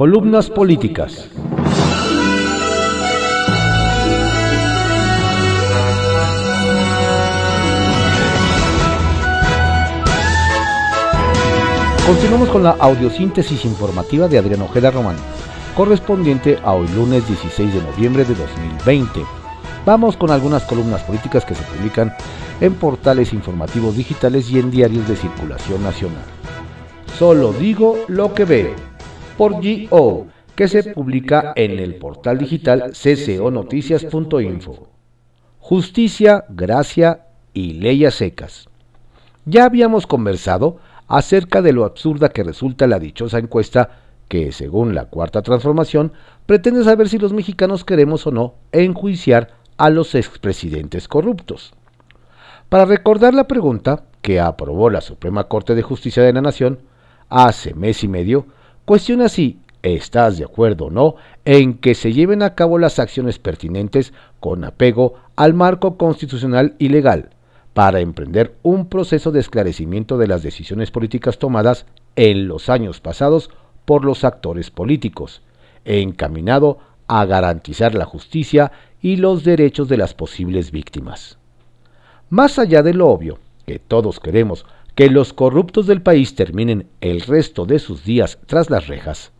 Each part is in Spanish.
Columnas políticas. Continuamos con la audiosíntesis informativa de Adrián Ojeda Román, correspondiente a hoy lunes 16 de noviembre de 2020. Vamos con algunas columnas políticas que se publican en portales informativos digitales y en diarios de circulación nacional. Solo digo lo que veo. Por GO, que se publica en el portal digital cconoticias.info. Justicia, gracia y leyes secas. Ya habíamos conversado acerca de lo absurda que resulta la dichosa encuesta que, según la Cuarta Transformación, pretende saber si los mexicanos queremos o no enjuiciar a los expresidentes corruptos. Para recordar la pregunta que aprobó la Suprema Corte de Justicia de la Nación hace mes y medio, cuestiona si estás de acuerdo o no en que se lleven a cabo las acciones pertinentes con apego al marco constitucional y legal para emprender un proceso de esclarecimiento de las decisiones políticas tomadas en los años pasados por los actores políticos, encaminado a garantizar la justicia y los derechos de las posibles víctimas. Más allá de lo obvio, que todos queremos que los corruptos del país terminen el resto de sus días tras las rejas,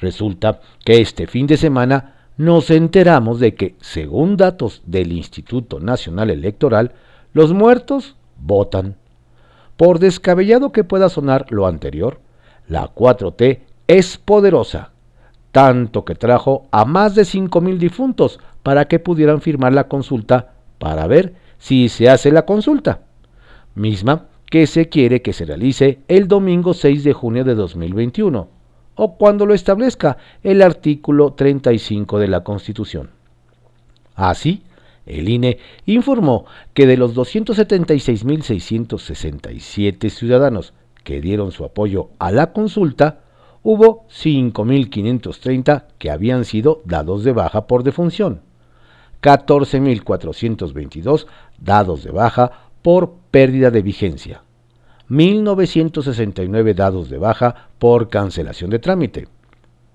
resulta que este fin de semana nos enteramos de que, según datos del Instituto Nacional Electoral, los muertos votan. Por descabellado que pueda sonar lo anterior, la 4T es poderosa, tanto que trajo a más de 5.000 difuntos para que pudieran firmar la consulta para ver si se hace la consulta, misma que se quiere que se realice el domingo 6 de junio de 2021 o cuando lo establezca el artículo 35 de la Constitución. Así, el INE informó que de los 276.667 ciudadanos que dieron su apoyo a la consulta, hubo 5.530 que habían sido dados de baja por defunción, 14.422 dados de baja por pérdida de vigencia, 1.969 dados de baja por cancelación de trámite,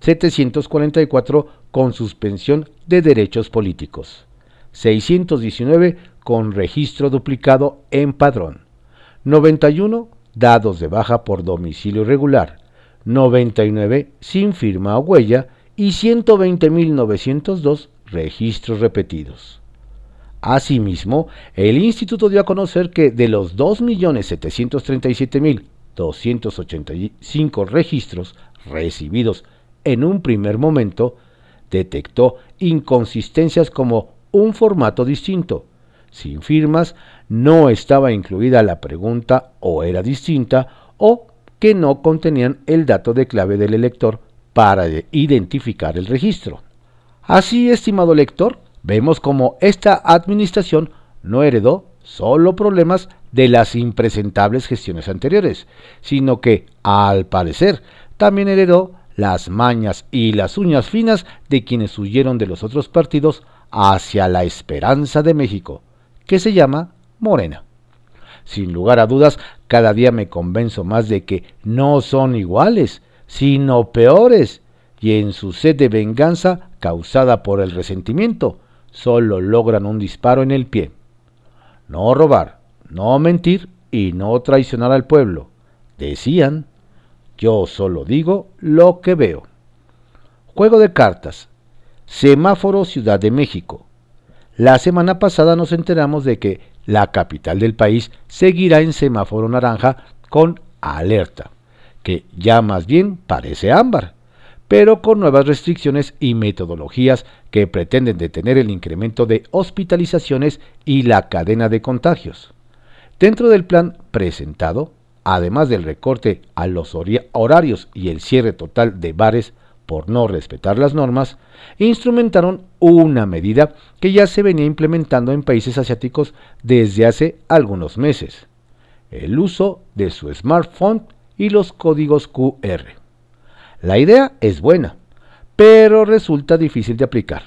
744 con suspensión de derechos políticos. 619 con registro duplicado en padrón, 91 dados de baja por domicilio irregular, 99 sin firma o huella y 120.902 registros repetidos. Asimismo, el instituto dio a conocer que de los 2.737.285 registros recibidos en un primer momento, detectó inconsistencias como un formato distinto. Sin firmas, no estaba incluida la pregunta o era distinta o que no contenían el dato de clave del elector para identificar el registro. Así, estimado lector, vemos como esta administración no heredó solo problemas de las impresentables gestiones anteriores, sino que, al parecer, también heredó las mañas y las uñas finas de quienes huyeron de los otros partidos hacia la esperanza de México, que se llama Morena. Sin lugar a dudas, cada día me convenzo más de que no son iguales, sino peores, y en su sed de venganza causada por el resentimiento, solo logran un disparo en el pie. No robar, no mentir y no traicionar al pueblo. Decían, yo solo digo lo que veo. Juego de cartas, Semáforo Ciudad de México. La semana pasada nos enteramos de que la capital del país seguirá en semáforo naranja con alerta, que ya más bien parece ámbar, pero con nuevas restricciones y metodologías que pretenden detener el incremento de hospitalizaciones y la cadena de contagios. Dentro del plan presentado, además del recorte a los horarios y el cierre total de bares, por no respetar las normas, instrumentaron una medida que ya se venía implementando en países asiáticos desde hace algunos meses, el uso de su smartphone y los códigos QR. La idea es buena, pero resulta difícil de aplicar.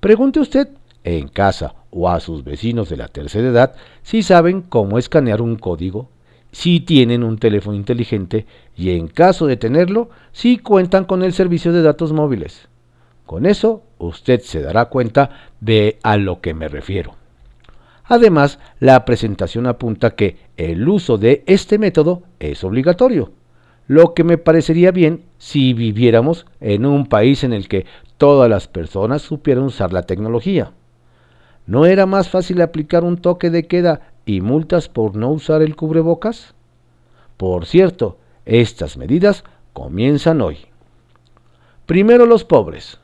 Pregunte usted en casa o a sus vecinos de la tercera edad si saben cómo escanear un código si tienen un teléfono inteligente y en caso de tenerlo, si cuentan con el servicio de datos móviles. Con eso, usted se dará cuenta de a lo que me refiero. Además, la presentación apunta que el uso de este método es obligatorio, lo que me parecería bien si viviéramos en un país en el que todas las personas supieran usar la tecnología. ¿No era más fácil aplicar un toque de queda y multas por no usar el cubrebocas? Por cierto, estas medidas comienzan hoy. Primero los pobres.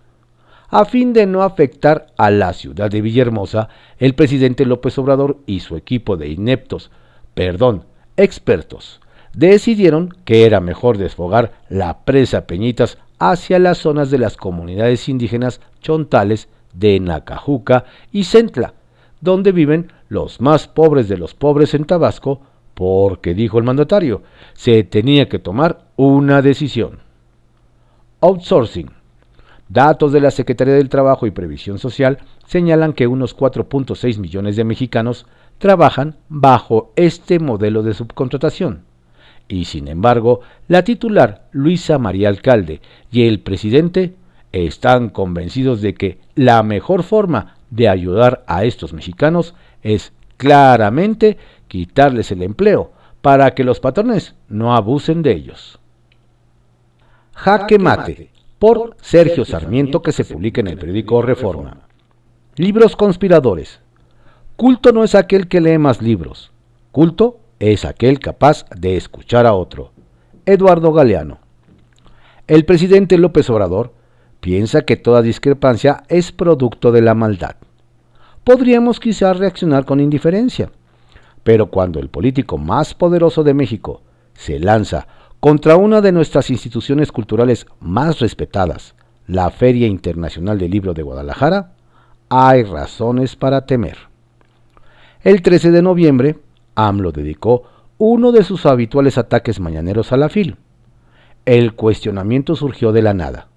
A fin de no afectar a la ciudad de Villahermosa, el presidente López Obrador y su equipo de ineptos, perdón, expertos, decidieron que era mejor desfogar la presa Peñitas hacia las zonas de las comunidades indígenas chontales de Nacajuca y Centla, donde viven los más pobres de los pobres en Tabasco, porque, dijo el mandatario, se tenía que tomar una decisión. Outsourcing. Datos de la Secretaría del Trabajo y Previsión Social señalan que unos 4.6 millones de mexicanos trabajan bajo este modelo de subcontratación. Y sin embargo, la titular Luisa María Alcalde y el presidente están convencidos de que la mejor forma de ayudar a estos mexicanos es claramente quitarles el empleo para que los patrones no abusen de ellos. Jaque Mate, por Sergio Sarmiento, que se publica en el periódico Reforma. Libros conspiradores. Culto no es aquel que lee más libros. Culto es aquel capaz de escuchar a otro. Eduardo Galeano. El presidente López Obrador piensa que toda discrepancia es producto de la maldad. Podríamos quizás reaccionar con indiferencia, pero cuando el político más poderoso de México se lanza contra una de nuestras instituciones culturales más respetadas, la Feria Internacional del Libro de Guadalajara, hay razones para temer. El 13 de noviembre, AMLO dedicó uno de sus habituales ataques mañaneros a la FIL. El cuestionamiento surgió de la nada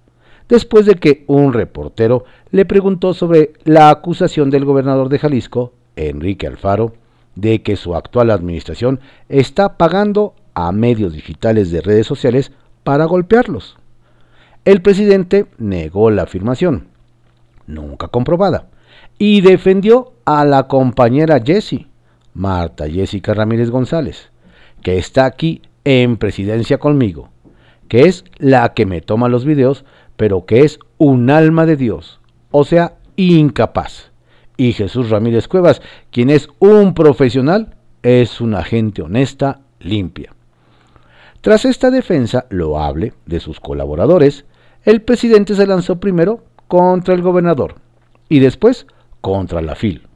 después de que un reportero le preguntó sobre la acusación del gobernador de Jalisco, Enrique Alfaro, de que su actual administración está pagando a medios digitales de redes sociales para golpearlos. El presidente negó la afirmación, nunca comprobada, y defendió a la compañera Jessie, Marta Jessica Ramírez González, que está aquí en presidencia conmigo, que es la que me toma los videos pero que es un alma de Dios, o sea, incapaz. Y Jesús Ramírez Cuevas, quien es un profesional, es una gente honesta, limpia. Tras esta defensa loable de sus colaboradores, el presidente se lanzó primero contra el gobernador y después contra la FIL.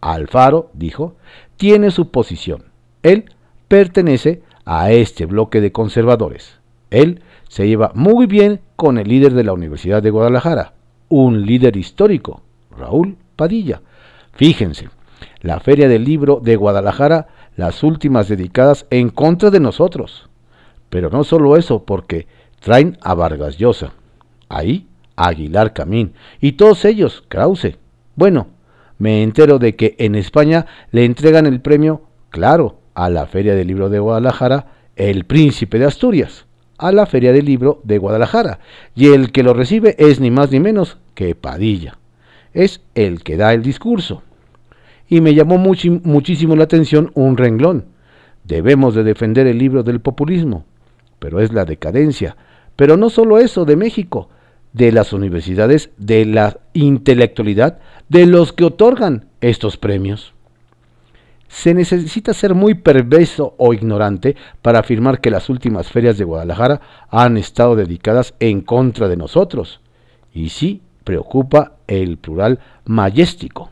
Alfaro, dijo, tiene su posición. Él pertenece a este bloque de conservadores. Él se lleva muy bien con el líder de la Universidad de Guadalajara, un líder histórico, Raúl Padilla. Fíjense, la Feria del Libro de Guadalajara, las últimas dedicadas en contra de nosotros. Pero no solo eso, porque traen a Vargas Llosa, ahí Aguilar Camín, y todos ellos, Krause. Bueno, me entero de que en España le entregan el premio, claro, a la Feria del Libro de Guadalajara, el Príncipe de Asturias a la Feria del Libro de Guadalajara, y el que lo recibe es ni más ni menos que Padilla. Es el que da el discurso. Y me llamó muchísimo la atención un renglón. Debemos de defender el libro del populismo, pero es la decadencia. Pero no solo eso de México, de las universidades, de la intelectualidad, de los que otorgan estos premios. Se necesita ser muy perverso o ignorante para afirmar que las últimas ferias de Guadalajara han estado dedicadas en contra de nosotros. Y sí preocupa el plural mayéstico.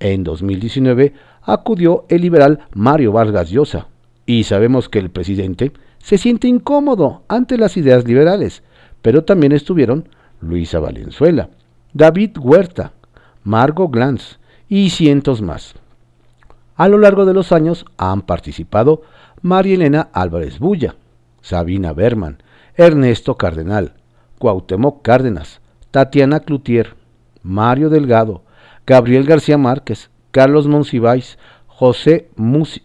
En 2019 acudió el liberal Mario Vargas Llosa y sabemos que el presidente se siente incómodo ante las ideas liberales, pero también estuvieron Luisa Valenzuela, David Huerta, Margo Glantz y cientos más. A lo largo de los años han participado María Elena Álvarez Bulla, Sabina Berman, Ernesto Cardenal, Cuauhtémoc Cárdenas, Tatiana Cloutier, Mario Delgado, Gabriel García Márquez, Carlos Monsiváis, José,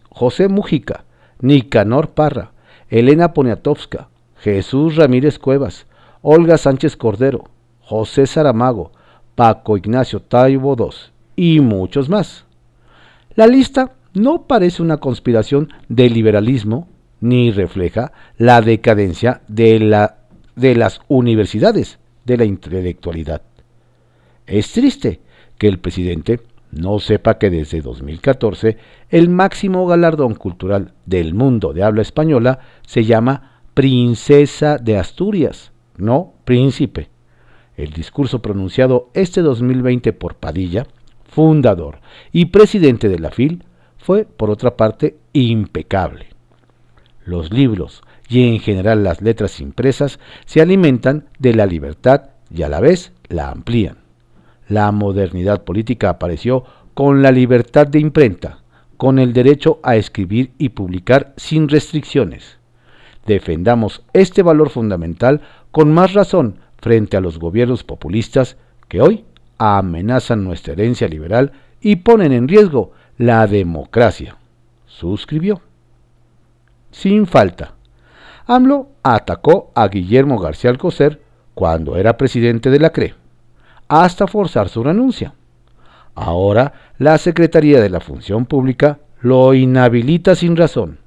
José Mujica, Nicanor Parra, Elena Poniatowska, Jesús Ramírez Cuevas, Olga Sánchez Cordero, José Saramago, Paco Ignacio Taibo II y muchos más. La lista no parece una conspiración del liberalismo ni refleja la decadencia de, la, de las universidades de la intelectualidad. Es triste que el presidente no sepa que desde 2014 el máximo galardón cultural del mundo de habla española se llama Princesa de Asturias, no Príncipe. El discurso pronunciado este 2020 por Padilla, fundador y presidente de la FIL, fue, por otra parte, impecable. Los libros y en general las letras impresas se alimentan de la libertad y a la vez la amplían. La modernidad política apareció con la libertad de imprenta, con el derecho a escribir y publicar sin restricciones. Defendamos este valor fundamental con más razón frente a los gobiernos populistas que hoy amenazan nuestra herencia liberal y ponen en riesgo la democracia. Suscribió. Sin falta. AMLO atacó a Guillermo García Alcocer cuando era presidente de la CRE hasta forzar su renuncia. Ahora la Secretaría de la Función Pública lo inhabilita sin razón.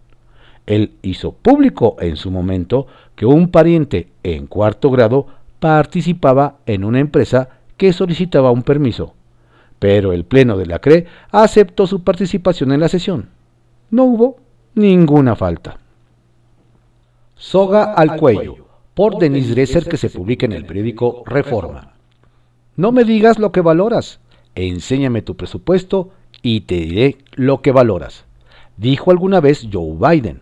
Él hizo público en su momento que un pariente en cuarto grado participaba en una empresa que solicitaba un permiso, pero el Pleno de la CRE aceptó su participación en la sesión. No hubo ninguna falta. Soga al cuello, por Denis Dresser que se publica en el periódico Reforma. No me digas lo que valoras, enséñame tu presupuesto y te diré lo que valoras, dijo alguna vez Joe Biden.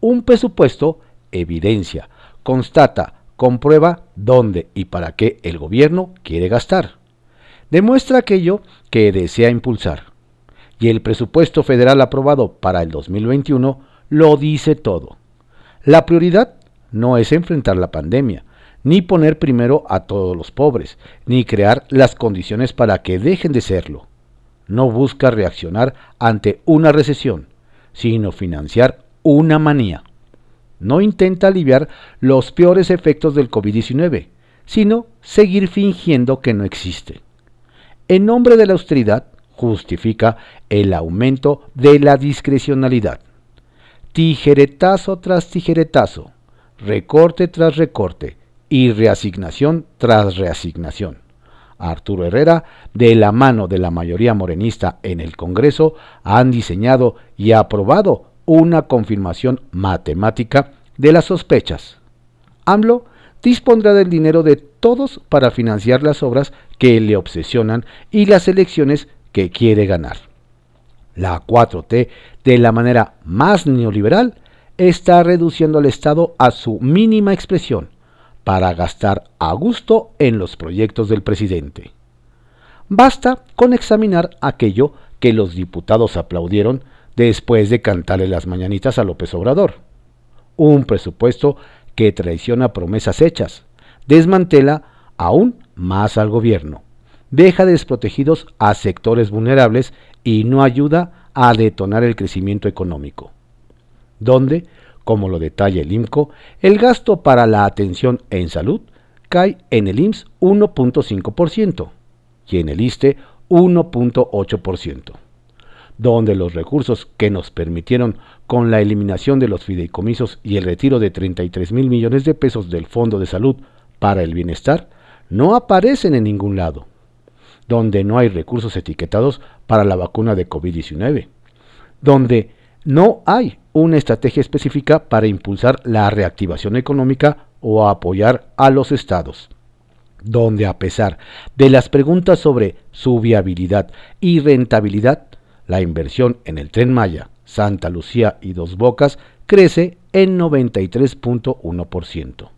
Un presupuesto evidencia, constata, comprueba dónde y para qué el gobierno quiere gastar. Demuestra aquello que desea impulsar. Y el presupuesto federal aprobado para el 2021 lo dice todo. La prioridad no es enfrentar la pandemia, ni poner primero a todos los pobres, ni crear las condiciones para que dejen de serlo. No busca reaccionar ante una recesión, sino financiar una manía. No intenta aliviar los peores efectos del COVID-19, sino seguir fingiendo que no existe. En nombre de la austeridad, justifica el aumento de la discrecionalidad. Tijeretazo tras tijeretazo, recorte tras recorte, y reasignación tras reasignación. Arturo Herrera, de la mano de la mayoría morenista en el Congreso, han diseñado y aprobado una confirmación matemática de las sospechas. AMLO dispondrá del dinero de todos para financiar las obras que le obsesionan y las elecciones que quiere ganar. La 4T, de la manera más neoliberal, está reduciendo al Estado a su mínima expresión para gastar a gusto en los proyectos del presidente. Basta con examinar aquello que los diputados aplaudieron después de cantarle las mañanitas a López Obrador. Un presupuesto que traiciona promesas hechas, desmantela aún más al gobierno, deja desprotegidos a sectores vulnerables y no ayuda a detonar el crecimiento económico. Donde como lo detalla el IMCO, el gasto para la atención en salud cae en el IMSS 1.5% y en el ISTE 1.8%, donde los recursos que nos permitieron con la eliminación de los fideicomisos y el retiro de 33 mil millones de pesos del Fondo de Salud para el Bienestar no aparecen en ningún lado, donde no hay recursos etiquetados para la vacuna de COVID-19, donde no hay una estrategia específica para impulsar la reactivación económica o apoyar a los estados, donde a pesar de las preguntas sobre su viabilidad y rentabilidad, la inversión en el tren Maya, Santa Lucía y Dos Bocas crece en 93.1%,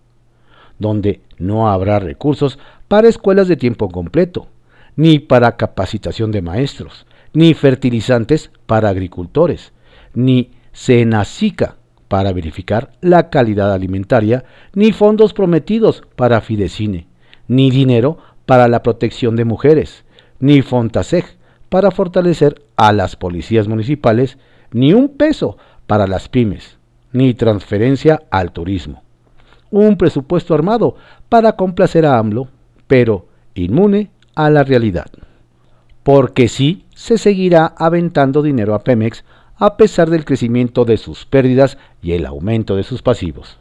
donde no habrá recursos para escuelas de tiempo completo, ni para capacitación de maestros, ni fertilizantes para agricultores, ni Senacica para verificar la calidad alimentaria, ni fondos prometidos para Fidecine, ni dinero para la protección de mujeres, ni Fontaseg para fortalecer a las policías municipales, ni un peso para las pymes, ni transferencia al turismo. Un presupuesto armado para complacer a AMLO, pero inmune a la realidad. Porque sí se seguirá aventando dinero a Pemex a pesar del crecimiento de sus pérdidas y el aumento de sus pasivos.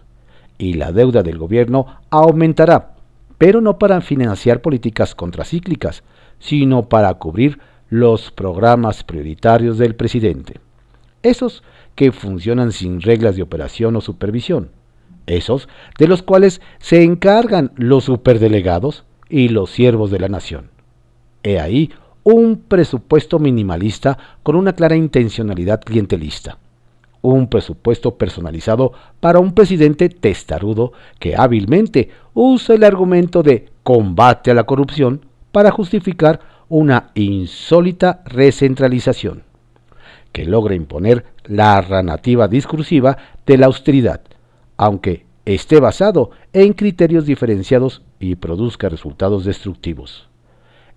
Y la deuda del gobierno aumentará, pero no para financiar políticas contracíclicas, sino para cubrir los programas prioritarios del presidente. Esos que funcionan sin reglas de operación o supervisión. Esos de los cuales se encargan los superdelegados y los siervos de la nación. He ahí un presupuesto minimalista con una clara intencionalidad clientelista. Un presupuesto personalizado para un presidente testarudo que hábilmente usa el argumento de combate a la corrupción para justificar una insólita recentralización, que logra imponer la narrativa discursiva de la austeridad, aunque esté basado en criterios diferenciados y produzca resultados destructivos.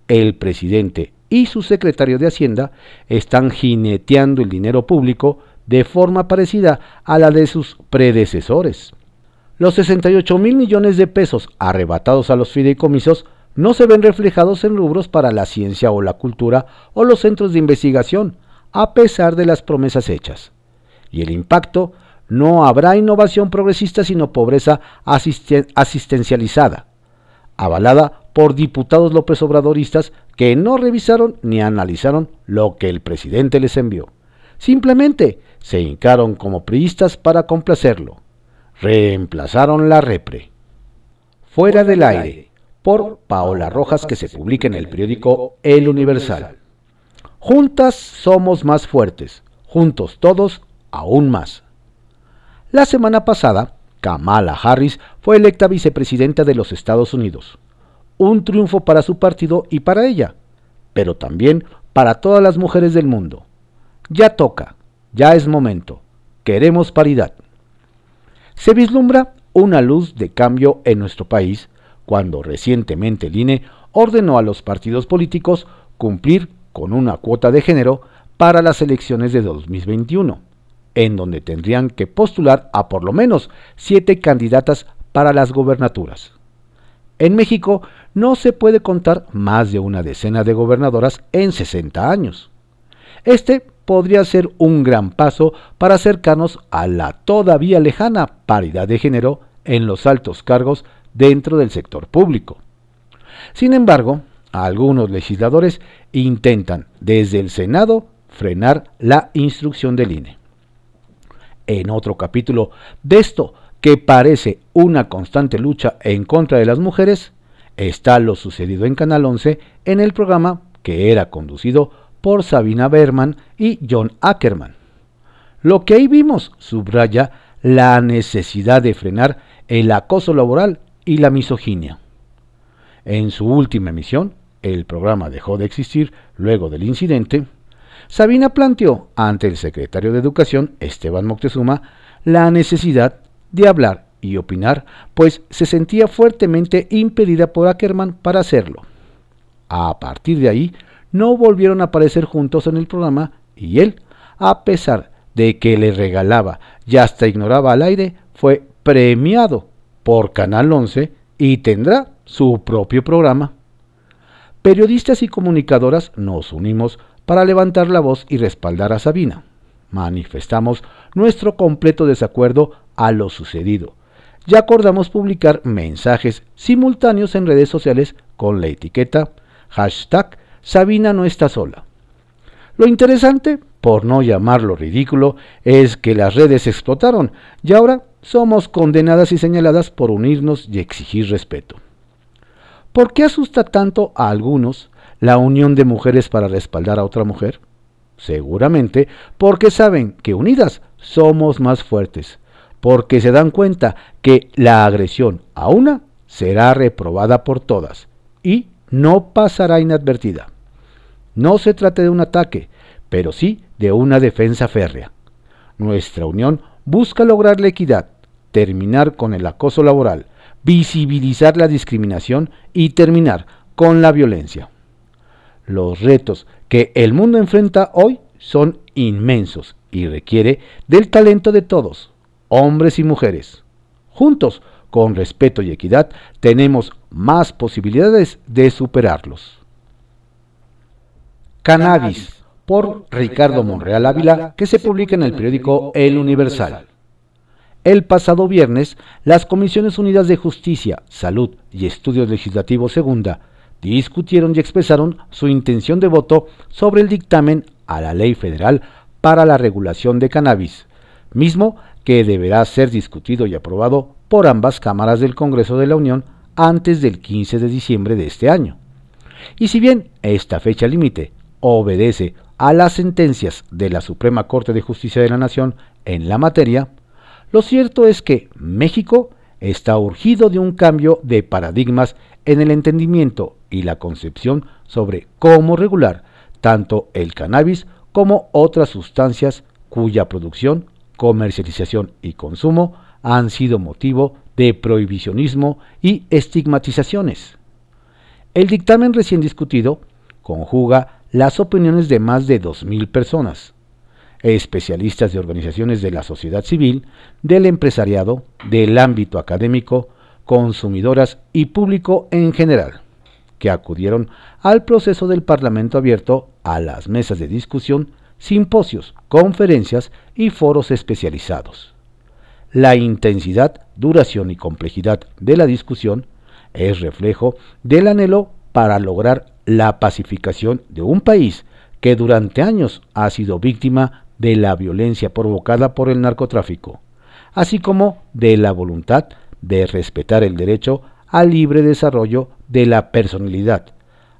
El presidente y su secretario de Hacienda están jineteando el dinero público de forma parecida a la de sus predecesores. Los 68 mil millones de pesos arrebatados a los fideicomisos no se ven reflejados en rubros para la ciencia o la cultura o los centros de investigación, a pesar de las promesas hechas. Y el impacto, no habrá innovación progresista sino pobreza asistencializada, avalada por diputados López Obradoristas que no revisaron ni analizaron lo que el presidente les envió. Simplemente se hincaron como priistas para complacerlo. Reemplazaron la repre. Fuera del aire, por Paola Rojas, que se publica en el periódico El Universal. Juntas somos más fuertes, juntos todos aún más. La semana pasada, Kamala Harris fue electa vicepresidenta de los Estados Unidos un triunfo para su partido y para ella, pero también para todas las mujeres del mundo. Ya toca, ya es momento, queremos paridad. Se vislumbra una luz de cambio en nuestro país cuando recientemente el INE ordenó a los partidos políticos cumplir con una cuota de género para las elecciones de 2021, en donde tendrían que postular a por lo menos siete candidatas para las gobernaturas. En México no se puede contar más de una decena de gobernadoras en 60 años. Este podría ser un gran paso para acercarnos a la todavía lejana paridad de género en los altos cargos dentro del sector público. Sin embargo, algunos legisladores intentan desde el Senado frenar la instrucción del INE. En otro capítulo de esto que parece una constante lucha en contra de las mujeres, está lo sucedido en Canal 11 en el programa que era conducido por Sabina Berman y John Ackerman. Lo que ahí vimos subraya la necesidad de frenar el acoso laboral y la misoginia. En su última emisión, el programa dejó de existir luego del incidente, Sabina planteó ante el secretario de Educación, Esteban Moctezuma, la necesidad de hablar y opinar, pues se sentía fuertemente impedida por Ackerman para hacerlo. A partir de ahí, no volvieron a aparecer juntos en el programa y él, a pesar de que le regalaba y hasta ignoraba al aire, fue premiado por Canal 11 y tendrá su propio programa. Periodistas y comunicadoras nos unimos para levantar la voz y respaldar a Sabina. Manifestamos nuestro completo desacuerdo a lo sucedido ya acordamos publicar mensajes simultáneos en redes sociales con la etiqueta hashtag Sabina no está sola. Lo interesante, por no llamarlo ridículo, es que las redes explotaron y ahora somos condenadas y señaladas por unirnos y exigir respeto. ¿Por qué asusta tanto a algunos la unión de mujeres para respaldar a otra mujer? Seguramente porque saben que unidas somos más fuertes porque se dan cuenta que la agresión a una será reprobada por todas y no pasará inadvertida. No se trata de un ataque, pero sí de una defensa férrea. Nuestra unión busca lograr la equidad, terminar con el acoso laboral, visibilizar la discriminación y terminar con la violencia. Los retos que el mundo enfrenta hoy son inmensos y requiere del talento de todos, hombres y mujeres. Juntos, con respeto y equidad, tenemos más posibilidades de superarlos. Cannabis, por Ricardo Monreal Ávila, que se publica en el periódico El Universal. El pasado viernes, las Comisiones Unidas de Justicia, Salud y Estudios Legislativos Segunda discutieron y expresaron su intención de voto sobre el dictamen a la Ley Federal para la Regulación de Cannabis, mismo que deberá ser discutido y aprobado por ambas cámaras del Congreso de la Unión antes del 15 de diciembre de este año. Y si bien esta fecha límite obedece a las sentencias de la Suprema Corte de Justicia de la Nación en la materia, lo cierto es que México está urgido de un cambio de paradigmas en el entendimiento y la concepción sobre cómo regular tanto el cannabis como otras sustancias cuya producción, comercialización y consumo han sido motivo de prohibicionismo y estigmatizaciones. El dictamen recién discutido conjuga las opiniones de más de 2.000 personas, especialistas de organizaciones de la sociedad civil, del empresariado, del ámbito académico, consumidoras y público en general, que acudieron al proceso del Parlamento abierto a las mesas de discusión, simposios, conferencias y foros especializados. La intensidad, duración y complejidad de la discusión es reflejo del anhelo para lograr la pacificación de un país que durante años ha sido víctima de la violencia provocada por el narcotráfico, así como de la voluntad de respetar el derecho al libre desarrollo de la personalidad,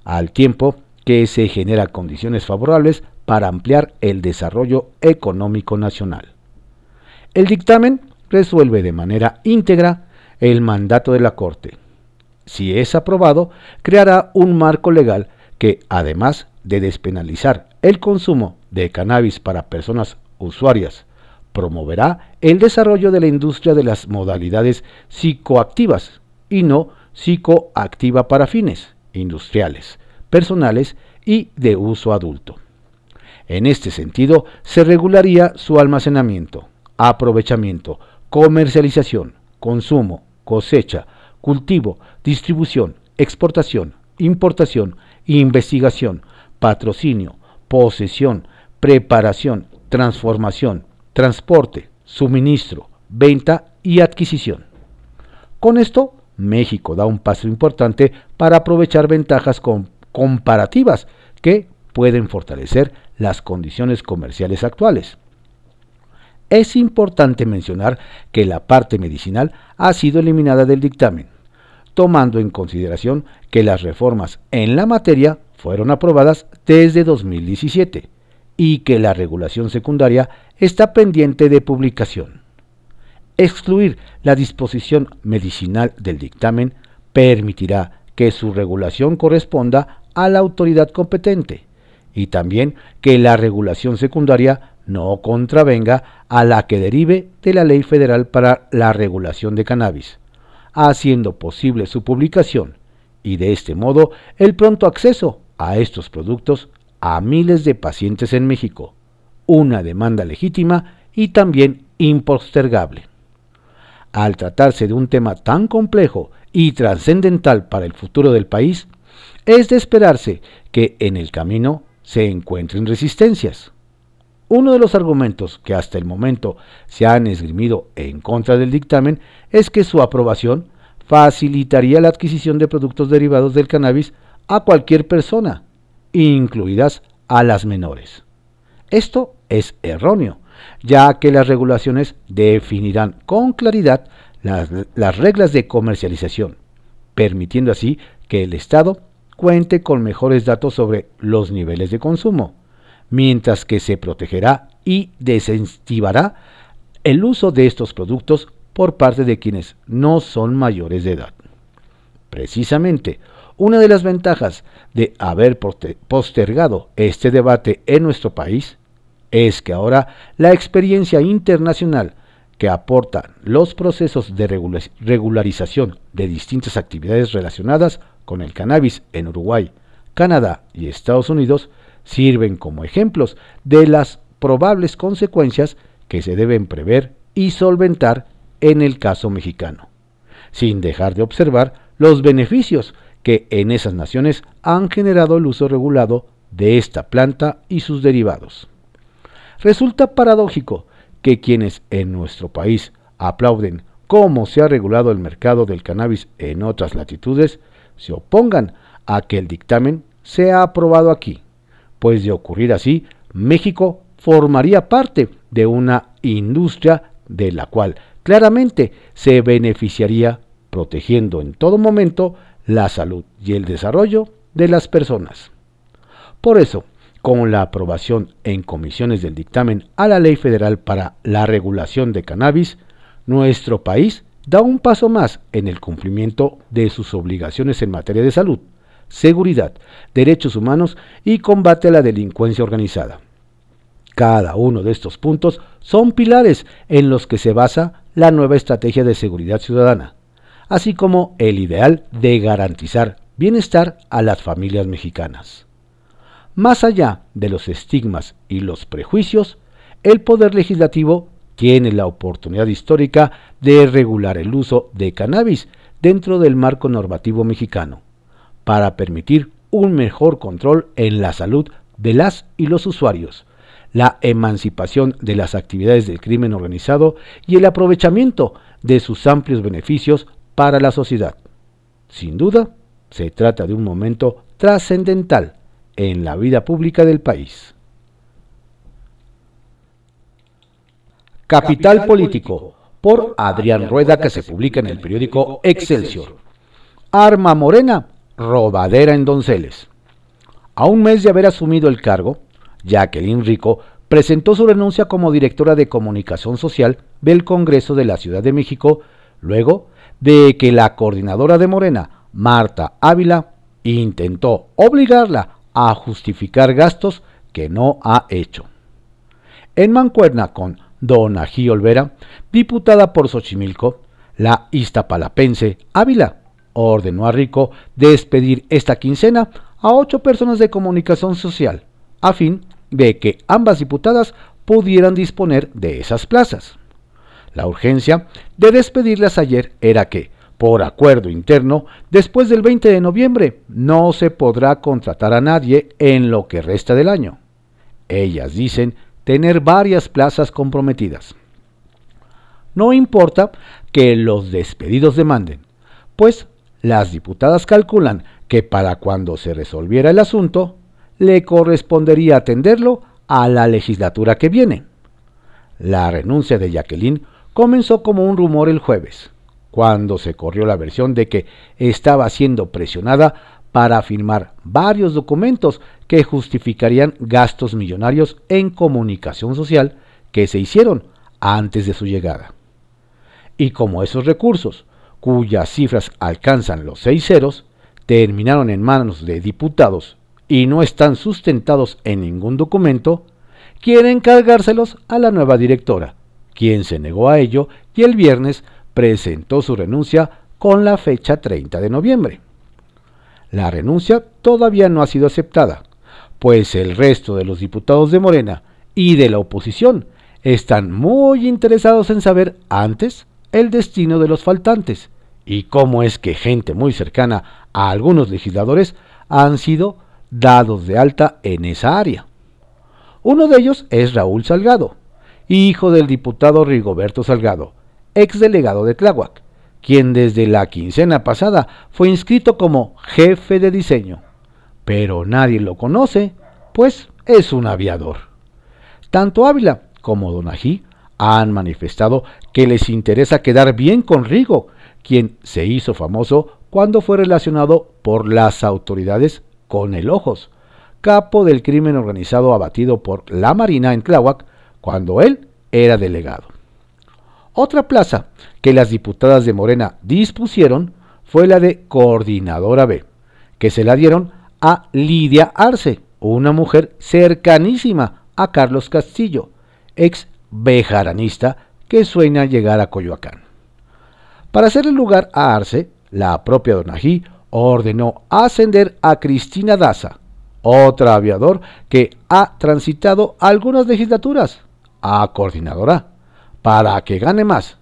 al tiempo que se genera condiciones favorables para ampliar el desarrollo económico nacional. El dictamen resuelve de manera íntegra el mandato de la Corte. Si es aprobado, creará un marco legal que, además de despenalizar el consumo de cannabis para personas usuarias, promoverá el desarrollo de la industria de las modalidades psicoactivas y no psicoactiva para fines industriales, personales y de uso adulto. En este sentido, se regularía su almacenamiento, aprovechamiento, comercialización, consumo, cosecha, cultivo, distribución, exportación, importación, investigación, patrocinio, posesión, preparación, transformación, transporte, suministro, venta y adquisición. Con esto, México da un paso importante para aprovechar ventajas comparativas que pueden fortalecer las condiciones comerciales actuales. Es importante mencionar que la parte medicinal ha sido eliminada del dictamen, tomando en consideración que las reformas en la materia fueron aprobadas desde 2017 y que la regulación secundaria está pendiente de publicación. Excluir la disposición medicinal del dictamen permitirá que su regulación corresponda a la autoridad competente y también que la regulación secundaria no contravenga a la que derive de la Ley Federal para la Regulación de Cannabis, haciendo posible su publicación y de este modo el pronto acceso a estos productos a miles de pacientes en México, una demanda legítima y también impostergable. Al tratarse de un tema tan complejo y trascendental para el futuro del país, es de esperarse que en el camino se encuentren resistencias. Uno de los argumentos que hasta el momento se han esgrimido en contra del dictamen es que su aprobación facilitaría la adquisición de productos derivados del cannabis a cualquier persona, incluidas a las menores. Esto es erróneo, ya que las regulaciones definirán con claridad las, las, reglas de comercialización, permitiendo así que el Estado cuente con mejores datos sobre los niveles de consumo, mientras que se protegerá y desincentivará el uso de estos productos por parte de quienes no son mayores de edad. Precisamente, una de las ventajas de haber postergado este debate en nuestro país es que ahora la experiencia internacional que aportan los procesos de regularización de distintas actividades relacionadas con el cannabis en Uruguay, Canadá y Estados Unidos sirven como ejemplos de las probables consecuencias que se deben prever y solventar en el caso mexicano, sin dejar de observar los beneficios que en esas naciones han generado el uso regulado de esta planta y sus derivados. Resulta paradójico que quienes en nuestro país aplauden cómo se ha regulado el mercado del cannabis en otras latitudes, se opongan a que el dictamen sea aprobado aquí, pues de ocurrir así, México formaría parte de una industria de la cual claramente se beneficiaría protegiendo en todo momento la salud y el desarrollo de las personas. Por eso, con la aprobación en comisiones del dictamen a la Ley Federal para la Regulación de Cannabis, nuestro país da un paso más en el cumplimiento de sus obligaciones en materia de salud, seguridad, derechos humanos y combate a la delincuencia organizada. Cada uno de estos puntos son pilares en los que se basa la nueva estrategia de seguridad ciudadana, así como el ideal de garantizar bienestar a las familias mexicanas. Más allá de los estigmas y los prejuicios, el Poder Legislativo tiene la oportunidad histórica de regular el uso de cannabis dentro del marco normativo mexicano, para permitir un mejor control en la salud de las y los usuarios, la emancipación de las actividades del crimen organizado y el aprovechamiento de sus amplios beneficios para la sociedad. Sin duda, se trata de un momento trascendental en la vida pública del país. Capital Político, por Adrián Rueda, que se publica en el periódico Excelsior. Arma Morena, robadera en Donceles. A un mes de haber asumido el cargo, Jacqueline Rico presentó su renuncia como directora de comunicación social del Congreso de la Ciudad de México, luego de que la coordinadora de Morena, Marta Ávila, intentó obligarla a justificar gastos que no ha hecho. En mancuerna con Dona G. Olvera, diputada por Xochimilco, la Iztapalapense Ávila ordenó a Rico despedir esta quincena a ocho personas de comunicación social, a fin de que ambas diputadas pudieran disponer de esas plazas. La urgencia de despedirlas ayer era que, por acuerdo interno, después del 20 de noviembre no se podrá contratar a nadie en lo que resta del año. Ellas dicen tener varias plazas comprometidas. No importa que los despedidos demanden, pues las diputadas calculan que para cuando se resolviera el asunto, le correspondería atenderlo a la legislatura que viene. La renuncia de Jacqueline comenzó como un rumor el jueves, cuando se corrió la versión de que estaba siendo presionada para firmar varios documentos que justificarían gastos millonarios en comunicación social que se hicieron antes de su llegada. Y como esos recursos, cuyas cifras alcanzan los seis ceros, terminaron en manos de diputados y no están sustentados en ningún documento, quieren cargárselos a la nueva directora, quien se negó a ello y el viernes presentó su renuncia con la fecha 30 de noviembre. La renuncia todavía no ha sido aceptada, pues el resto de los diputados de Morena y de la oposición están muy interesados en saber antes el destino de los faltantes y cómo es que gente muy cercana a algunos legisladores han sido dados de alta en esa área. Uno de ellos es Raúl Salgado, hijo del diputado Rigoberto Salgado, ex delegado de Tláhuac, quien desde la quincena pasada fue inscrito como jefe de diseño. Pero nadie lo conoce, pues es un aviador. Tanto Ávila como Donají han manifestado que les interesa quedar bien con Rigo, quien se hizo famoso cuando fue relacionado por las autoridades con el Ojos, capo del crimen organizado abatido por la Marina en Tláhuac cuando él era delegado. Otra plaza que las diputadas de Morena dispusieron fue la de coordinadora B, que se la dieron a Lidia Arce, una mujer cercanísima a Carlos Castillo, ex bejaranista que sueña llegar a Coyoacán. Para hacerle lugar a Arce, la propia Donají ordenó ascender a Cristina Daza, otra aviador que ha transitado algunas legislaturas, a coordinadora, para que gane más.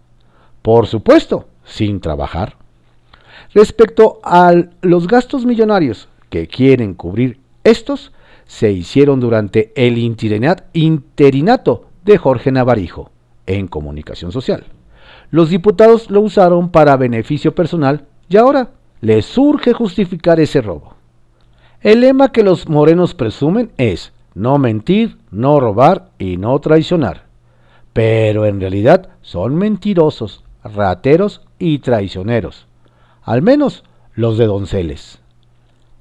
Por supuesto, sin trabajar. Respecto a los gastos millonarios que quieren cubrir estos, se hicieron durante el interinato de Jorge Navarijo en comunicación social. Los diputados lo usaron para beneficio personal y ahora les surge justificar ese robo. El lema que los morenos presumen es no mentir, no robar y no traicionar. Pero en realidad son mentirosos, rateros y traicioneros. Al menos los de Donceles.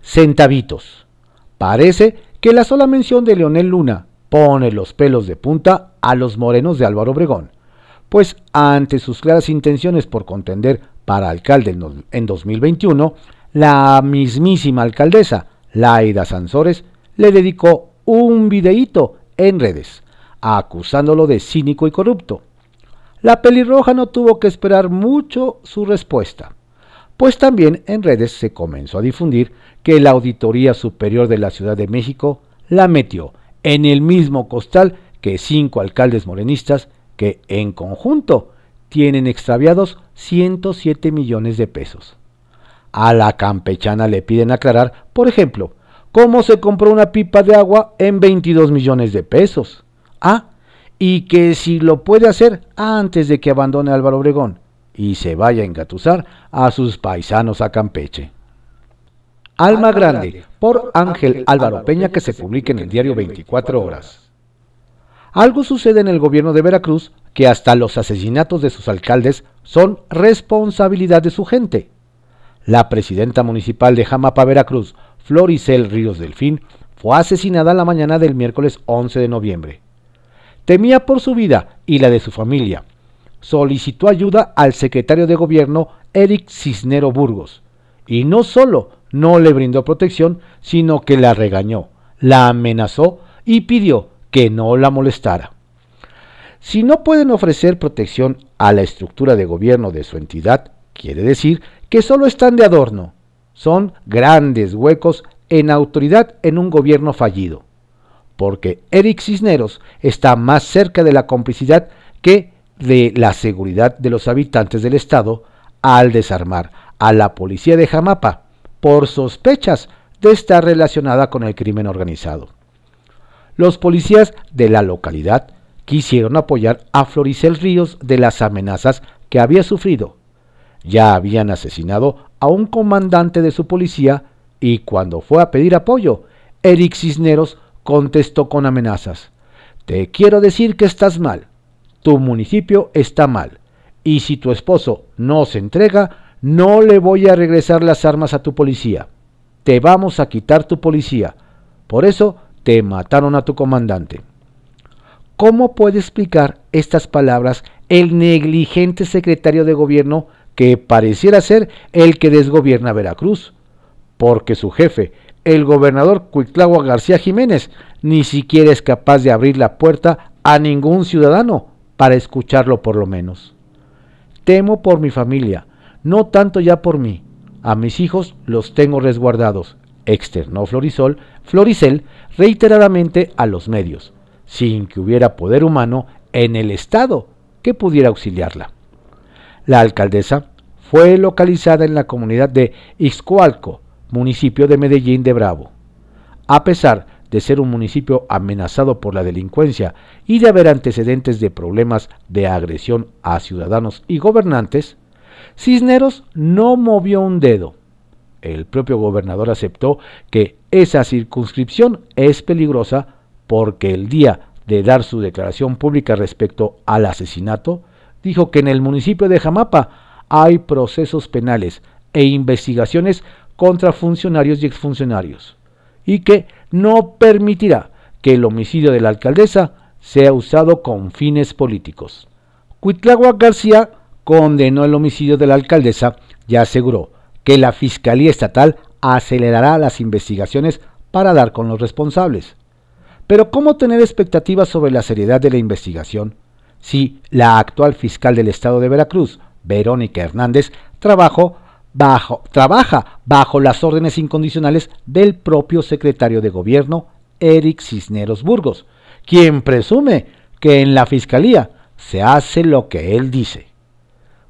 Centavitos. Parece que la sola mención de Leonel Luna pone los pelos de punta a los morenos de Álvaro Obregón, pues ante sus claras intenciones por contender para alcalde en 2021, la mismísima alcaldesa, Laida Sansores, le dedicó un videíto en redes, acusándolo de cínico y corrupto. La pelirroja no tuvo que esperar mucho su respuesta, pues también en redes se comenzó a difundir que la Auditoría Superior de la Ciudad de México la metió en el mismo costal que cinco alcaldes morenistas que en conjunto tienen extraviados 107 millones de pesos. A la campechana le piden aclarar, por ejemplo, cómo se compró una pipa de agua en 22 millones de pesos. Ah, y que si lo puede hacer antes de que abandone Álvaro Obregón y se vaya a engatusar a sus paisanos a Campeche. Alma Grande, por Ángel Álvaro Peña, que se publica en el diario 24 Horas. Algo sucede en el gobierno de Veracruz que hasta los asesinatos de sus alcaldes son responsabilidad de su gente. La presidenta municipal de Jamapa, Veracruz, Floricel Ríos Delfín, fue asesinada la mañana del miércoles 11 de noviembre. Temía por su vida y la de su familia. Solicitó ayuda al secretario de gobierno Eric Cisnero Burgos. Y no solo no le brindó protección, sino que la regañó, la amenazó y pidió que no la molestara. Si no pueden ofrecer protección a la estructura de gobierno de su entidad, quiere decir que solo están de adorno. Son grandes huecos en autoridad en un gobierno fallido. Porque Eric Cisneros está más cerca de la complicidad que de la seguridad de los habitantes del Estado al desarmar a la policía de Jamapa por sospechas de estar relacionada con el crimen organizado. Los policías de la localidad quisieron apoyar a Floricel Ríos de las amenazas que había sufrido. Ya habían asesinado a un comandante de su policía y cuando fue a pedir apoyo, Eric Cisneros contestó con amenazas. Te quiero decir que estás mal. Tu municipio está mal. Y si tu esposo no se entrega, no le voy a regresar las armas a tu policía. Te vamos a quitar tu policía. Por eso te mataron a tu comandante. ¿Cómo puede explicar estas palabras el negligente secretario de gobierno que pareciera ser el que desgobierna Veracruz? Porque su jefe, el gobernador Cuitlagua García Jiménez, ni siquiera es capaz de abrir la puerta a ningún ciudadano para escucharlo por lo menos. Temo por mi familia, no tanto ya por mí. A mis hijos los tengo resguardados, externó Florisol, Floricel reiteradamente a los medios sin que hubiera poder humano en el Estado que pudiera auxiliarla. La alcaldesa fue localizada en la comunidad de Ixcoalco, municipio de Medellín de Bravo. A pesar de ser un municipio amenazado por la delincuencia y de haber antecedentes de problemas de agresión a ciudadanos y gobernantes, Cisneros no movió un dedo. El propio gobernador aceptó que esa circunscripción es peligrosa porque el día de dar su declaración pública respecto al asesinato, dijo que en el municipio de Jamapa hay procesos penales e investigaciones contra funcionarios y exfuncionarios, y que no permitirá que el homicidio de la alcaldesa sea usado con fines políticos. Cuitlagua García condenó el homicidio de la alcaldesa y aseguró que la Fiscalía Estatal acelerará las investigaciones para dar con los responsables. Pero ¿cómo tener expectativas sobre la seriedad de la investigación si la actual fiscal del estado de Veracruz, Verónica Hernández, trabaja bajo las órdenes incondicionales del propio secretario de gobierno, Eric Cisneros Burgos, quien presume que en la fiscalía se hace lo que él dice.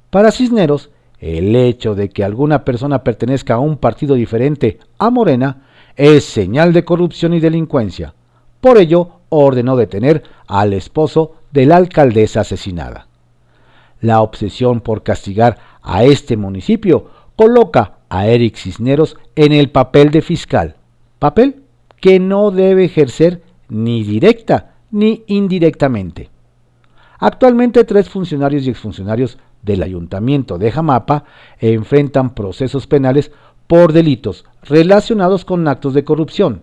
Para Cisneros, el hecho de que alguna persona pertenezca a un partido diferente a Morena es señal de corrupción y delincuencia. Por ello, ordenó detener al esposo de la alcaldesa asesinada. La obsesión por castigar a este municipio coloca a Eric Cisneros en el papel de fiscal, papel que no debe ejercer ni directa ni indirectamente. Actualmente tres funcionarios y exfuncionarios del ayuntamiento de Jamapa enfrentan procesos penales por delitos relacionados con actos de corrupción.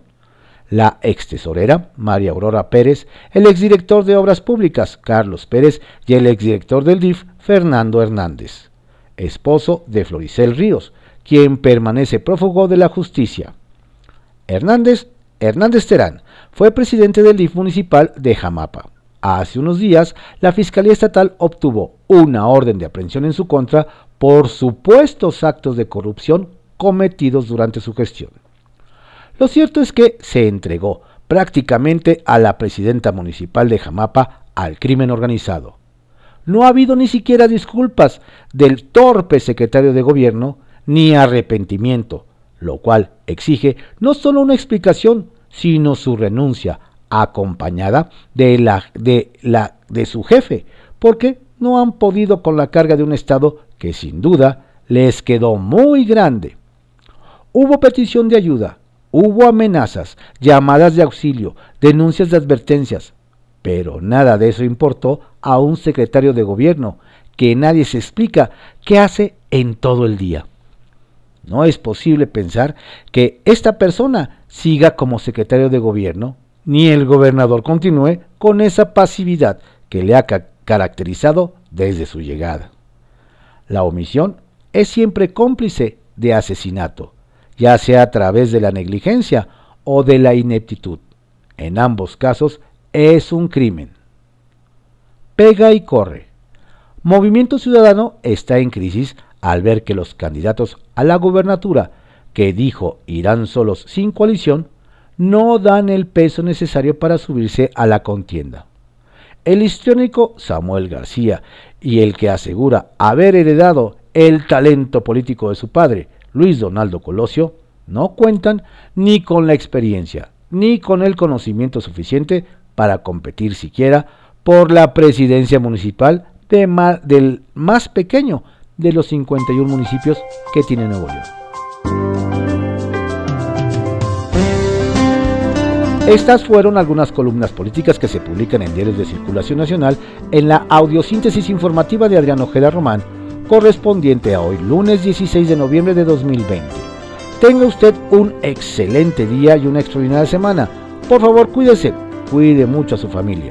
La ex tesorera, María Aurora Pérez, el exdirector de Obras Públicas, Carlos Pérez, y el exdirector del DIF, Fernando Hernández, esposo de Floricel Ríos, quien permanece prófugo de la justicia. Hernández, Hernández Terán, fue presidente del DIF municipal de Jamapa. Hace unos días, la Fiscalía Estatal obtuvo una orden de aprehensión en su contra por supuestos actos de corrupción cometidos durante su gestión. Lo cierto es que se entregó prácticamente a la presidenta municipal de Jamapa al crimen organizado. No ha habido ni siquiera disculpas del torpe secretario de gobierno ni arrepentimiento, lo cual exige no solo una explicación, sino su renuncia, acompañada de, la, de, la, de su jefe, porque no han podido con la carga de un Estado que sin duda les quedó muy grande. Hubo petición de ayuda, hubo amenazas, llamadas de auxilio, denuncias de advertencias, pero nada de eso importó a un secretario de gobierno que nadie se explica qué hace en todo el día. No es posible pensar que esta persona siga como secretario de gobierno ni el gobernador continúe con esa pasividad que le ha caracterizado desde su llegada. La omisión es siempre cómplice de asesinato, ya sea a través de la negligencia o de la ineptitud. En ambos casos es un crimen. Pega y corre. Movimiento Ciudadano está en crisis al ver que los candidatos a la gubernatura que dijo irán solos sin coalición no dan el peso necesario para subirse a la contienda. El histriónico Samuel García y el que asegura haber heredado el talento político de su padre, Luis Donaldo Colosio, no cuentan ni con la experiencia ni con el conocimiento suficiente para competir siquiera por la presidencia municipal del más pequeño de los 51 municipios que tiene Nuevo León. Estas fueron algunas columnas políticas que se publican en diarios de circulación nacional en la audiosíntesis informativa de Adrián Ojeda Román, correspondiente a hoy, lunes 16 de noviembre de 2020. Tenga usted un excelente día y una extraordinaria semana. Por favor, cuídese, cuide mucho a su familia.